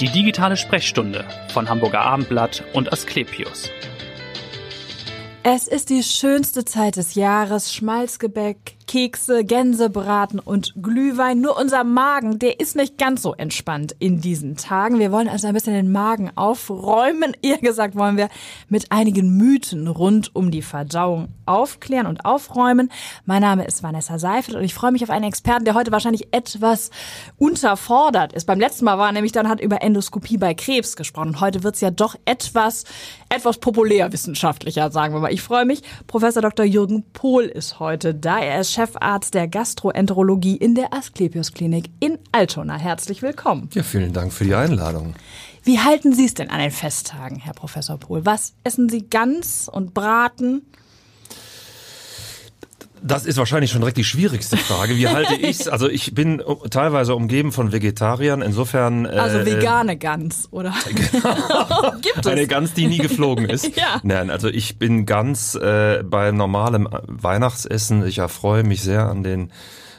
Die digitale Sprechstunde von Hamburger Abendblatt und Asklepios. Es ist die schönste Zeit des Jahres. Schmalzgebäck, Kekse, Gänsebraten und Glühwein. Nur unser Magen, der ist nicht ganz so entspannt in diesen Tagen. Wir wollen also ein bisschen den Magen aufräumen. Eher gesagt wollen wir mit einigen Mythen rund um die Verdauung aufklären und aufräumen. Mein Name ist Vanessa Seifert und ich freue mich auf einen Experten, der heute wahrscheinlich etwas unterfordert ist. Beim letzten Mal war er nämlich dann hat über Endoskopie bei Krebs gesprochen. Heute wird es ja doch etwas, etwas populärwissenschaftlicher, sagen wir mal. Ich freue mich. Professor Dr. Jürgen Pohl ist heute da. Er ist Chefarzt der Gastroenterologie in der Asklepios Klinik in Altona. Herzlich willkommen. Ja, vielen Dank für die Einladung. Wie halten Sie es denn an den Festtagen, Herr Professor Pohl? Was essen Sie Gans und Braten? Das ist wahrscheinlich schon direkt die schwierigste Frage. Wie halte ich's? Also ich bin teilweise umgeben von Vegetariern, insofern. Äh, also vegane Gans, oder? Gibt es? Eine Gans, die nie geflogen ist. ja. Nein, also ich bin ganz äh, bei normalem Weihnachtsessen. Ich erfreue mich sehr an den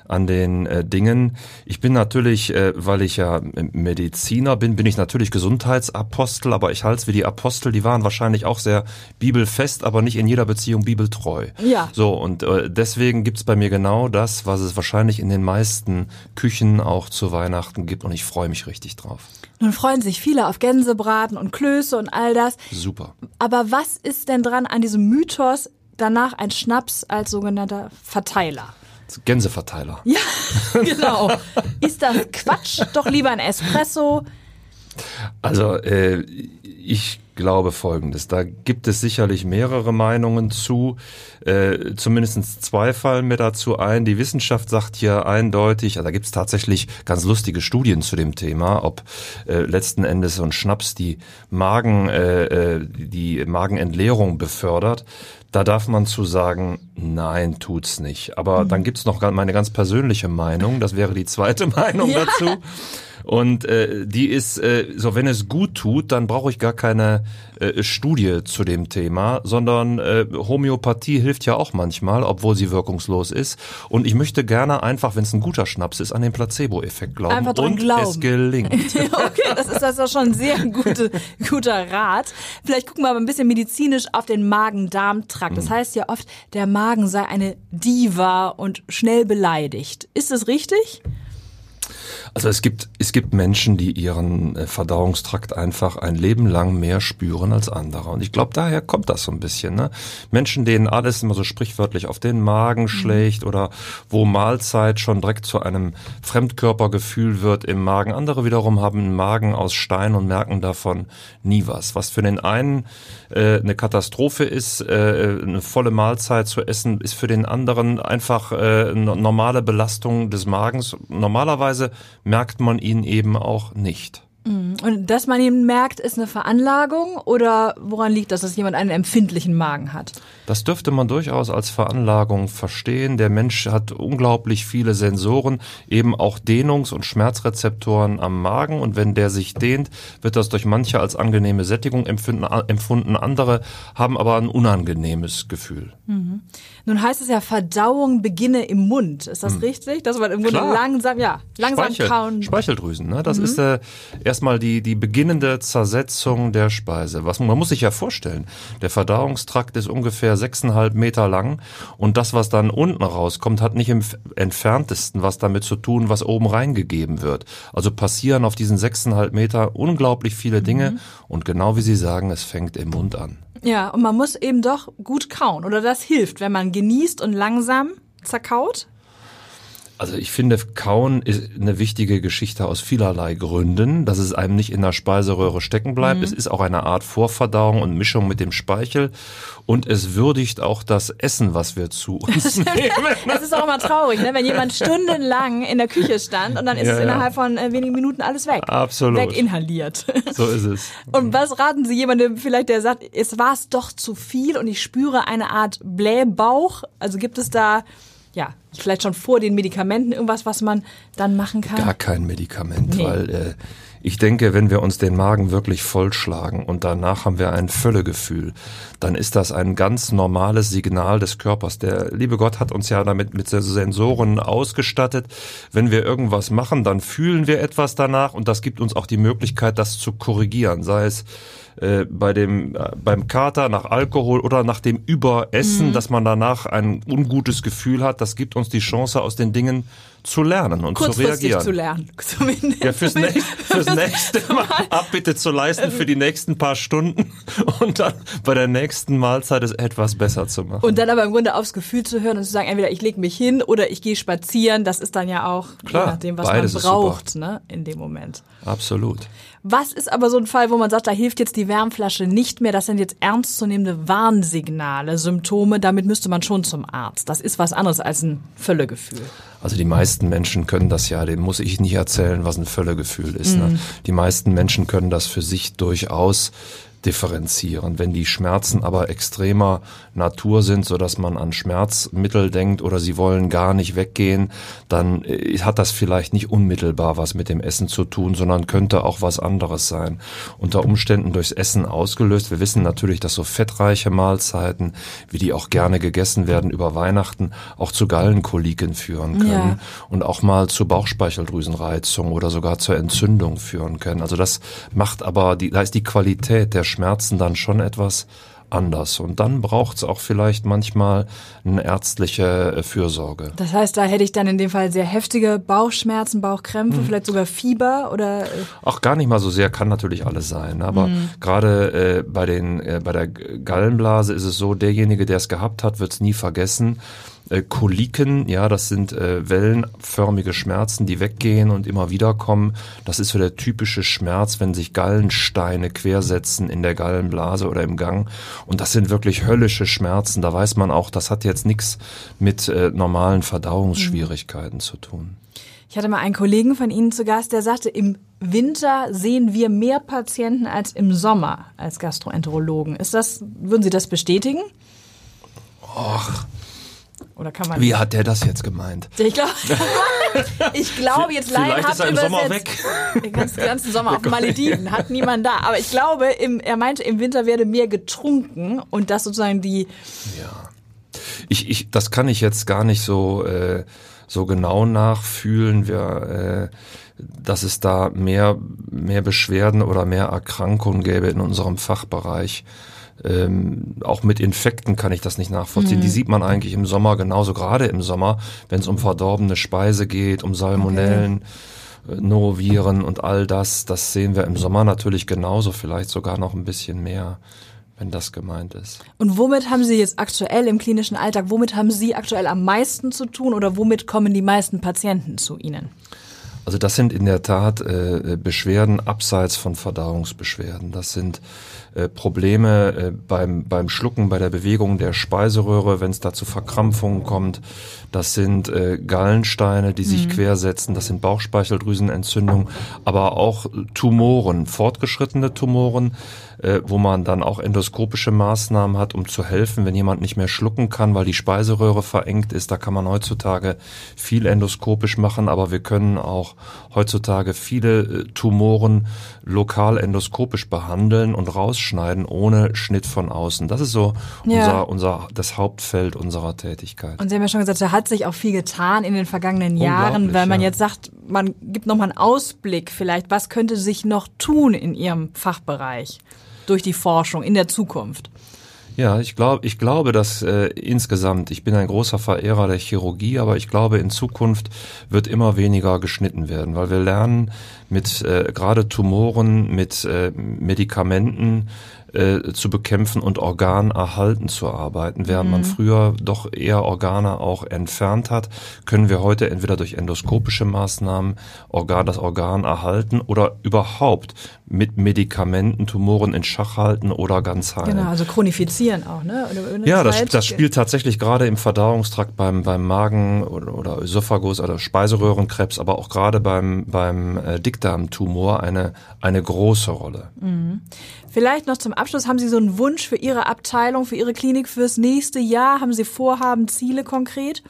an den äh, Dingen. Ich bin natürlich, äh, weil ich ja Mediziner bin, bin ich natürlich Gesundheitsapostel, aber ich halte es wie die Apostel, die waren wahrscheinlich auch sehr bibelfest, aber nicht in jeder Beziehung bibeltreu. Ja. So, und äh, deswegen gibt's bei mir genau das, was es wahrscheinlich in den meisten Küchen auch zu Weihnachten gibt und ich freue mich richtig drauf. Nun freuen sich viele auf Gänsebraten und Klöße und all das. Super. Aber was ist denn dran an diesem Mythos, danach ein Schnaps als sogenannter Verteiler? Gänseverteiler. Ja, genau. Ist das Quatsch? Doch lieber ein Espresso. Also äh, ich glaube Folgendes. Da gibt es sicherlich mehrere Meinungen zu. Äh, zumindest zwei fallen mir dazu ein. Die Wissenschaft sagt hier eindeutig, also da gibt es tatsächlich ganz lustige Studien zu dem Thema, ob äh, letzten Endes so ein Schnaps die Magen, äh, äh die Magenentleerung befördert. Da darf man zu sagen, nein, tut's nicht. Aber mhm. dann gibt's noch meine ganz persönliche Meinung. Das wäre die zweite Meinung ja. dazu. Und äh, die ist, äh, so wenn es gut tut, dann brauche ich gar keine äh, Studie zu dem Thema, sondern äh, Homöopathie hilft ja auch manchmal, obwohl sie wirkungslos ist. Und ich möchte gerne einfach, wenn es ein guter Schnaps ist, an den Placebo-Effekt glauben. Einfach dran und glauben. es gelingt. okay, das ist das ist schon ein sehr gute, guter Rat. Vielleicht gucken wir aber ein bisschen medizinisch auf den Magen-Darm-Trakt. Das mhm. heißt ja oft, der Magen sei eine Diva und schnell beleidigt. Ist das richtig? Also es gibt, es gibt Menschen, die ihren äh, Verdauungstrakt einfach ein Leben lang mehr spüren als andere. Und ich glaube, daher kommt das so ein bisschen. Ne? Menschen, denen alles immer so sprichwörtlich auf den Magen mhm. schlägt oder wo Mahlzeit schon direkt zu einem Fremdkörpergefühl wird im Magen. Andere wiederum haben einen Magen aus Stein und merken davon nie was. Was für den einen äh, eine Katastrophe ist, äh, eine volle Mahlzeit zu essen, ist für den anderen einfach äh, eine normale Belastung des Magens. Normalerweise merkt man ihn eben auch nicht. Mhm. Und dass man ihn merkt, ist eine Veranlagung oder woran liegt das, dass jemand einen empfindlichen Magen hat? Das dürfte man durchaus als Veranlagung verstehen. Der Mensch hat unglaublich viele Sensoren, eben auch Dehnungs- und Schmerzrezeptoren am Magen. Und wenn der sich dehnt, wird das durch manche als angenehme Sättigung empfunden. Andere haben aber ein unangenehmes Gefühl. Mhm. Nun heißt es ja, Verdauung beginne im Mund. Ist das mhm. richtig? Dass man im Grunde langsam, ja, langsam Speichel, kauen. Speicheldrüsen, ne? Das mhm. ist äh, erstmal die, die beginnende Zersetzung der Speise. Was, man muss sich ja vorstellen, der Verdauungstrakt ist ungefähr sechseinhalb Meter lang und das, was dann unten rauskommt, hat nicht im entferntesten was damit zu tun, was oben reingegeben wird. Also passieren auf diesen sechseinhalb Meter unglaublich viele Dinge mhm. und genau wie Sie sagen, es fängt im Mund an. Ja, und man muss eben doch gut kauen oder das hilft, wenn man genießt und langsam zerkaut. Also ich finde, Kauen ist eine wichtige Geschichte aus vielerlei Gründen, dass es einem nicht in der Speiseröhre stecken bleibt. Mhm. Es ist auch eine Art Vorverdauung und Mischung mit dem Speichel und es würdigt auch das Essen, was wir zu uns nehmen. Das ist auch immer traurig, ne? wenn jemand stundenlang in der Küche stand und dann ist ja, es innerhalb von äh, wenigen Minuten alles weg. Absolut. Weginhaliert. So ist es. Und was raten Sie jemandem vielleicht, der sagt, es war es doch zu viel und ich spüre eine Art Blähbauch? Also gibt es da ja, vielleicht schon vor den Medikamenten irgendwas, was man dann machen kann? Gar kein Medikament, nee. weil äh, Ich denke, wenn wir uns den Magen wirklich vollschlagen und danach haben wir ein Völlegefühl, dann ist das ein ganz normales Signal des Körpers. Der liebe Gott hat uns ja damit mit Sensoren ausgestattet. Wenn wir irgendwas machen, dann fühlen wir etwas danach und das gibt uns auch die Möglichkeit, das zu korrigieren, sei es äh, bei dem äh, beim Kater nach Alkohol oder nach dem Überessen, mhm. dass man danach ein ungutes Gefühl hat, das gibt uns die Chance aus den Dingen zu lernen und zu reagieren. zu lernen. Zumindest. Ja, fürs, nächste, fürs nächste Mal Abbitte zu leisten für die nächsten paar Stunden und dann bei der nächsten Mahlzeit es etwas besser zu machen. Und dann aber im Grunde aufs Gefühl zu hören und zu sagen, entweder ich lege mich hin oder ich gehe spazieren, das ist dann ja auch Klar, je nachdem, was man braucht ne, in dem Moment. Absolut. Was ist aber so ein Fall, wo man sagt, da hilft jetzt die Wärmflasche nicht mehr, das sind jetzt ernstzunehmende Warnsignale, Symptome, damit müsste man schon zum Arzt. Das ist was anderes als ein Völlegefühl. Also die meisten Menschen können das ja, dem muss ich nicht erzählen, was ein Völlegefühl ist. Ne? Mhm. Ne? Die meisten Menschen können das für sich durchaus differenzieren. Wenn die Schmerzen aber extremer Natur sind, so dass man an Schmerzmittel denkt oder sie wollen gar nicht weggehen, dann äh, hat das vielleicht nicht unmittelbar was mit dem Essen zu tun, sondern könnte auch was anderes sein. Unter Umständen durchs Essen ausgelöst. Wir wissen natürlich, dass so fettreiche Mahlzeiten, wie die auch gerne gegessen werden über Weihnachten, auch zu Gallenkoliken führen können ja. und auch mal zu Bauchspeicheldrüsenreizung oder sogar zur Entzündung führen können. Also das macht aber die, da ist die Qualität der Schmerzen dann schon etwas anders. Und dann braucht es auch vielleicht manchmal eine ärztliche äh, Fürsorge. Das heißt, da hätte ich dann in dem Fall sehr heftige Bauchschmerzen, Bauchkrämpfe, hm. vielleicht sogar Fieber oder. Auch äh gar nicht mal so sehr, kann natürlich alles sein. Aber hm. gerade äh, bei den äh, bei der Gallenblase ist es so, derjenige, der es gehabt hat, wird es nie vergessen äh, Koliken, ja, das sind äh, wellenförmige Schmerzen, die weggehen und immer wieder kommen. Das ist so der typische Schmerz, wenn sich Gallensteine quersetzen in der Gallenblase oder im Gang. Und das sind wirklich höllische Schmerzen. Da weiß man auch, das hat jetzt nichts mit äh, normalen Verdauungsschwierigkeiten mhm. zu tun. Ich hatte mal einen Kollegen von Ihnen zu Gast, der sagte, im Winter sehen wir mehr Patienten als im Sommer als Gastroenterologen. Ist das, würden Sie das bestätigen? Och, oder kann man? Wie hat der das jetzt gemeint? Ich glaube, ich glaube jetzt leider ist er im Sommer weg. Den ganzen, ganzen Sommer auf Malediven hat niemand da. Aber ich glaube, im, er meinte, im Winter werde mehr getrunken und das sozusagen die. Ja, ich, ich, das kann ich jetzt gar nicht so äh, so genau nachfühlen. Wir, äh, dass es da mehr mehr Beschwerden oder mehr Erkrankungen gäbe in unserem Fachbereich ähm, auch mit Infekten kann ich das nicht nachvollziehen. Mhm. Die sieht man eigentlich im Sommer genauso, gerade im Sommer, wenn es um verdorbene Speise geht, um Salmonellen. Okay. Äh, Noroviren und all das, das sehen wir im Sommer natürlich genauso, vielleicht sogar noch ein bisschen mehr wenn das gemeint ist. Und womit haben Sie jetzt aktuell im klinischen Alltag, womit haben Sie aktuell am meisten zu tun oder womit kommen die meisten Patienten zu Ihnen? Also das sind in der Tat äh, Beschwerden abseits von Verdauungsbeschwerden. Das sind äh, Probleme äh, beim, beim Schlucken, bei der Bewegung der Speiseröhre, wenn es da zu Verkrampfungen kommt. Das sind äh, Gallensteine, die sich mhm. quersetzen. Das sind Bauchspeicheldrüsenentzündungen, aber auch Tumoren, fortgeschrittene Tumoren äh, wo man dann auch endoskopische Maßnahmen hat, um zu helfen, wenn jemand nicht mehr schlucken kann, weil die Speiseröhre verengt ist. Da kann man heutzutage viel endoskopisch machen, aber wir können auch heutzutage viele äh, Tumoren lokal endoskopisch behandeln und rausschneiden ohne Schnitt von außen. Das ist so ja. unser, unser, das Hauptfeld unserer Tätigkeit. Und Sie haben ja schon gesagt, da hat sich auch viel getan in den vergangenen Jahren, weil man ja. jetzt sagt, man gibt nochmal einen Ausblick vielleicht, was könnte sich noch tun in Ihrem Fachbereich? durch die Forschung in der Zukunft? Ja, ich glaube, ich glaube, dass äh, insgesamt, ich bin ein großer Verehrer der Chirurgie, aber ich glaube, in Zukunft wird immer weniger geschnitten werden, weil wir lernen mit äh, gerade Tumoren, mit äh, Medikamenten äh, zu bekämpfen und organerhalten zu arbeiten. Während mhm. man früher doch eher Organe auch entfernt hat, können wir heute entweder durch endoskopische Maßnahmen Organ, das Organ erhalten oder überhaupt mit Medikamenten Tumoren in Schach halten oder ganz heilen. Genau, also chronifizieren auch, ne? Ja, das, das spielt tatsächlich gerade im Verdauungstrakt beim, beim Magen oder, oder Esophagus oder Speiseröhrenkrebs, aber auch gerade beim, beim äh, Dickdarmtumor eine, eine große Rolle. Mhm. Vielleicht noch zum Abschluss, haben Sie so einen Wunsch für Ihre Abteilung, für Ihre Klinik fürs nächste Jahr? Haben Sie Vorhaben, Ziele konkret?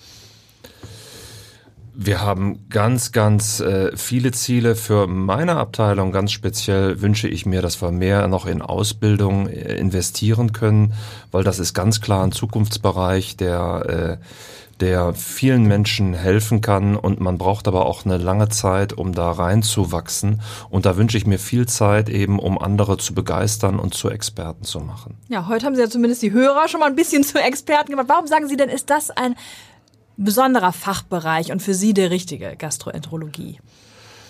Wir haben ganz, ganz äh, viele Ziele. Für meine Abteilung ganz speziell wünsche ich mir, dass wir mehr noch in Ausbildung äh, investieren können, weil das ist ganz klar ein Zukunftsbereich, der äh, der vielen Menschen helfen kann und man braucht aber auch eine lange Zeit, um da reinzuwachsen. Und da wünsche ich mir viel Zeit eben, um andere zu begeistern und zu Experten zu machen. Ja, heute haben Sie ja zumindest die Hörer schon mal ein bisschen zu Experten gemacht. Warum sagen Sie denn, ist das ein besonderer Fachbereich und für Sie der richtige Gastroenterologie?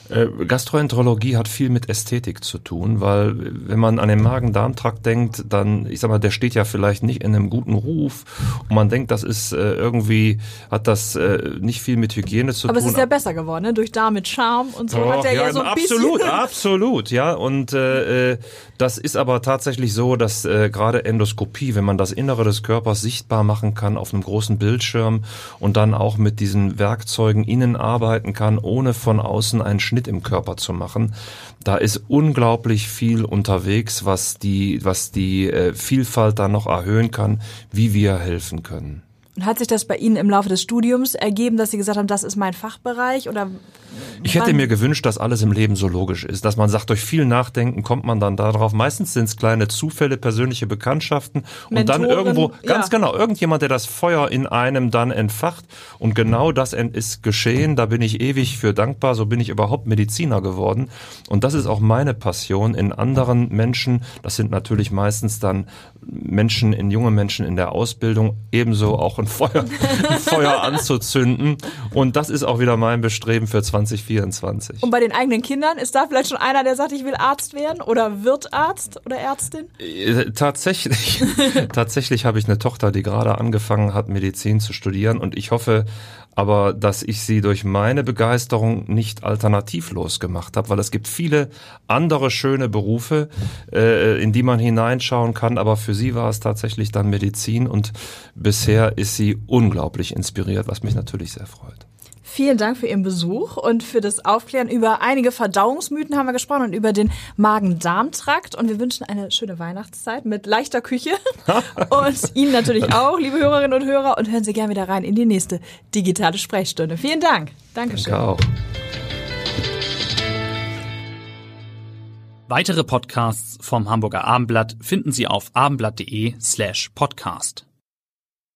Äh, Gastroenterologie hat viel mit Ästhetik zu tun, weil wenn man an den Magen-Darm-Trakt denkt, dann, ich sag mal, der steht ja vielleicht nicht in einem guten Ruf und man denkt, das ist äh, irgendwie, hat das äh, nicht viel mit Hygiene zu Aber tun. es ist ja besser geworden, ne? durch Darm mit Charme und so hat er ja, so ein absolut, bisschen... absolut, ja. Und äh, äh, das ist aber tatsächlich so, dass äh, gerade Endoskopie, wenn man das Innere des Körpers sichtbar machen kann auf einem großen Bildschirm und dann auch mit diesen Werkzeugen innen arbeiten kann, ohne von außen einen Schnitt im Körper zu machen, da ist unglaublich viel unterwegs, was die, was die äh, Vielfalt da noch erhöhen kann, wie wir helfen können. Und hat sich das bei Ihnen im Laufe des Studiums ergeben, dass Sie gesagt haben, das ist mein Fachbereich oder? Ich hätte mir gewünscht, dass alles im Leben so logisch ist, dass man sagt, durch viel Nachdenken kommt man dann darauf. Meistens sind es kleine Zufälle, persönliche Bekanntschaften und dann irgendwo, ganz ja. genau, irgendjemand, der das Feuer in einem dann entfacht und genau das ist geschehen. Da bin ich ewig für dankbar. So bin ich überhaupt Mediziner geworden und das ist auch meine Passion in anderen Menschen. Das sind natürlich meistens dann Menschen, in junge Menschen in der Ausbildung, ebenso auch ein Feuer, ein Feuer anzuzünden. Und das ist auch wieder mein Bestreben für 2024. Und bei den eigenen Kindern ist da vielleicht schon einer, der sagt, ich will Arzt werden oder wird Arzt oder Ärztin? Äh, Tatsächlich, tatsächlich habe ich eine Tochter, die gerade angefangen hat, Medizin zu studieren und ich hoffe aber, dass ich sie durch meine Begeisterung nicht alternativlos gemacht habe, weil es gibt viele andere schöne Berufe, äh, in die man hineinschauen kann, aber für sie war es tatsächlich dann Medizin und bisher ist sie unglaublich inspiriert, was mich natürlich sehr freut. Vielen Dank für Ihren Besuch und für das Aufklären über einige Verdauungsmythen haben wir gesprochen und über den Magen-Darm-Trakt. Und wir wünschen eine schöne Weihnachtszeit mit leichter Küche. und Ihnen natürlich auch, liebe Hörerinnen und Hörer. Und hören Sie gerne wieder rein in die nächste digitale Sprechstunde. Vielen Dank. Dankeschön. Danke auch. Weitere Podcasts vom Hamburger Abendblatt finden Sie auf abendblatt.de slash podcast.